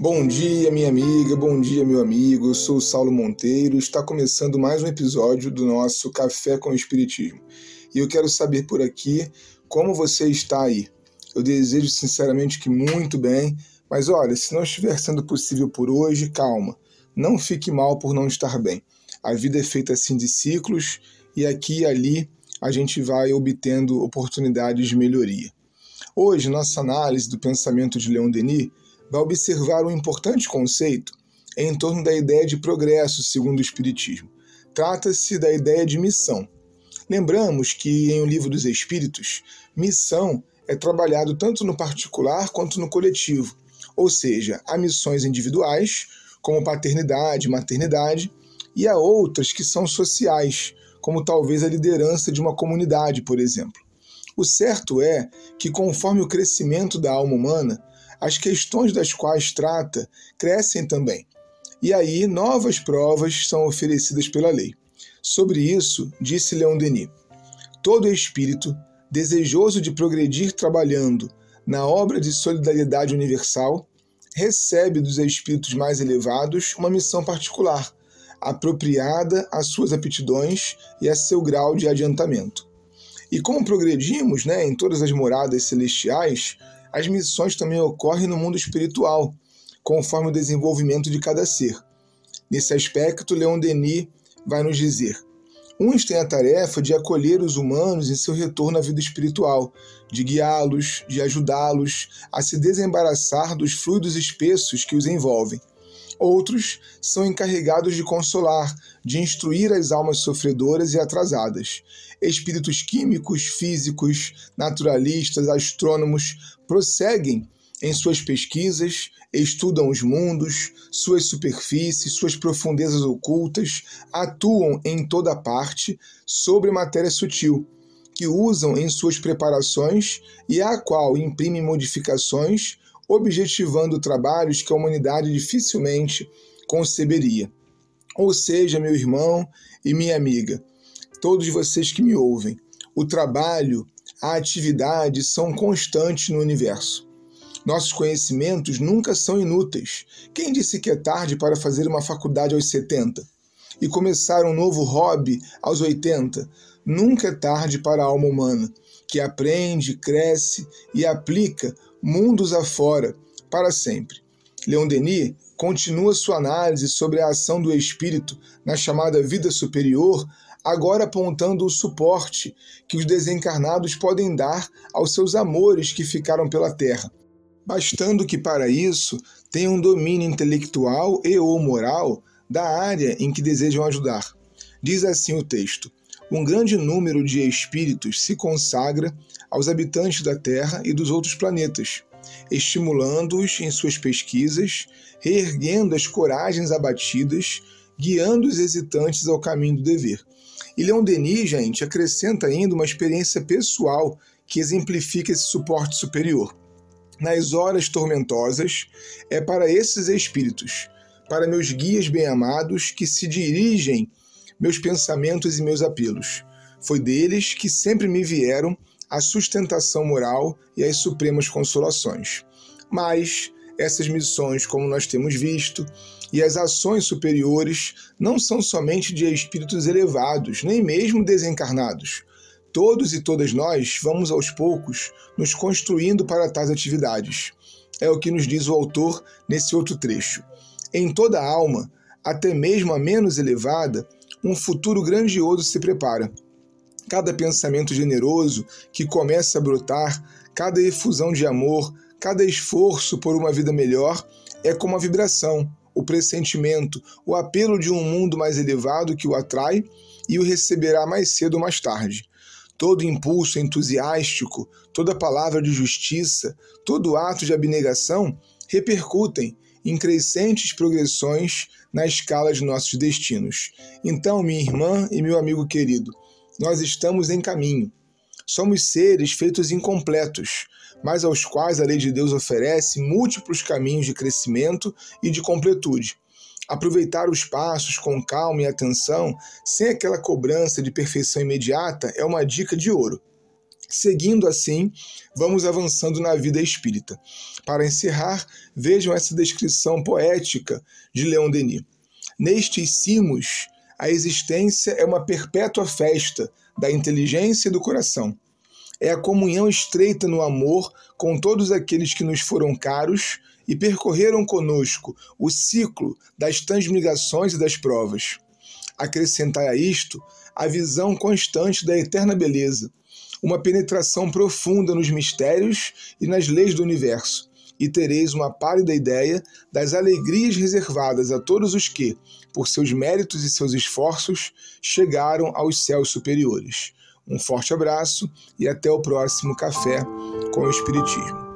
Bom dia, minha amiga, bom dia, meu amigo. Eu sou o Saulo Monteiro está começando mais um episódio do nosso Café com o Espiritismo. E eu quero saber por aqui como você está aí. Eu desejo sinceramente que muito bem, mas olha, se não estiver sendo possível por hoje, calma. Não fique mal por não estar bem. A vida é feita assim de ciclos e aqui e ali a gente vai obtendo oportunidades de melhoria. Hoje, nossa análise do pensamento de Leon Denis vai observar um importante conceito em torno da ideia de progresso, segundo o Espiritismo. Trata-se da ideia de missão. Lembramos que em O Livro dos Espíritos, missão é trabalhado tanto no particular quanto no coletivo, ou seja, há missões individuais, como paternidade, maternidade, e há outras que são sociais, como talvez a liderança de uma comunidade, por exemplo. O certo é que, conforme o crescimento da alma humana, as questões das quais trata crescem também. E aí novas provas são oferecidas pela lei. Sobre isso, disse Leon Denis: todo espírito desejoso de progredir trabalhando na obra de solidariedade universal recebe dos espíritos mais elevados uma missão particular, apropriada às suas aptidões e a seu grau de adiantamento. E como progredimos né, em todas as moradas celestiais, as missões também ocorrem no mundo espiritual, conforme o desenvolvimento de cada ser. Nesse aspecto, Leon Denis vai nos dizer: uns têm a tarefa de acolher os humanos em seu retorno à vida espiritual, de guiá-los, de ajudá-los a se desembaraçar dos fluidos espessos que os envolvem. Outros são encarregados de consolar, de instruir as almas sofredoras e atrasadas. Espíritos químicos, físicos, naturalistas, astrônomos prosseguem em suas pesquisas, estudam os mundos, suas superfícies, suas profundezas ocultas, atuam em toda parte sobre matéria sutil, que usam em suas preparações e à qual imprimem modificações objetivando trabalhos que a humanidade dificilmente conceberia. Ou seja, meu irmão e minha amiga, todos vocês que me ouvem, o trabalho, a atividade são constantes no universo. Nossos conhecimentos nunca são inúteis. Quem disse que é tarde para fazer uma faculdade aos 70? E começar um novo hobby aos 80? Nunca é tarde para a alma humana, que aprende, cresce e aplica mundos afora, para sempre. Leon Denis continua sua análise sobre a ação do espírito na chamada vida superior, agora apontando o suporte que os desencarnados podem dar aos seus amores que ficaram pela terra, bastando que para isso tenham domínio intelectual e ou moral da área em que desejam ajudar. Diz assim o texto: um grande número de espíritos se consagra aos habitantes da Terra e dos outros planetas, estimulando-os em suas pesquisas, reerguendo as coragens abatidas, guiando os hesitantes ao caminho do dever. E Leon Denis, gente, acrescenta ainda uma experiência pessoal que exemplifica esse suporte superior. Nas horas tormentosas, é para esses espíritos, para meus guias bem-amados, que se dirigem meus pensamentos e meus apelos. Foi deles que sempre me vieram a sustentação moral e as supremas consolações. Mas essas missões, como nós temos visto, e as ações superiores não são somente de espíritos elevados, nem mesmo desencarnados. Todos e todas nós vamos aos poucos nos construindo para tais atividades. É o que nos diz o autor nesse outro trecho. Em toda alma, até mesmo a menos elevada, um futuro grandioso se prepara cada pensamento generoso que começa a brotar, cada efusão de amor, cada esforço por uma vida melhor é como a vibração, o pressentimento, o apelo de um mundo mais elevado que o atrai e o receberá mais cedo ou mais tarde. Todo impulso entusiástico, toda palavra de justiça, todo ato de abnegação repercutem em crescentes progressões na escala de nossos destinos. Então, minha irmã e meu amigo querido, nós estamos em caminho. Somos seres feitos incompletos, mas aos quais a lei de Deus oferece múltiplos caminhos de crescimento e de completude. Aproveitar os passos com calma e atenção, sem aquela cobrança de perfeição imediata, é uma dica de ouro. Seguindo assim, vamos avançando na vida espírita. Para encerrar, vejam essa descrição poética de Leon Denis. Nestes cimos, a existência é uma perpétua festa da inteligência e do coração. É a comunhão estreita no amor com todos aqueles que nos foram caros e percorreram conosco o ciclo das transmigrações e das provas. Acrescentai a isto a visão constante da eterna beleza, uma penetração profunda nos mistérios e nas leis do universo, e tereis uma pálida ideia das alegrias reservadas a todos os que, por seus méritos e seus esforços, chegaram aos céus superiores. Um forte abraço e até o próximo Café com o Espiritismo.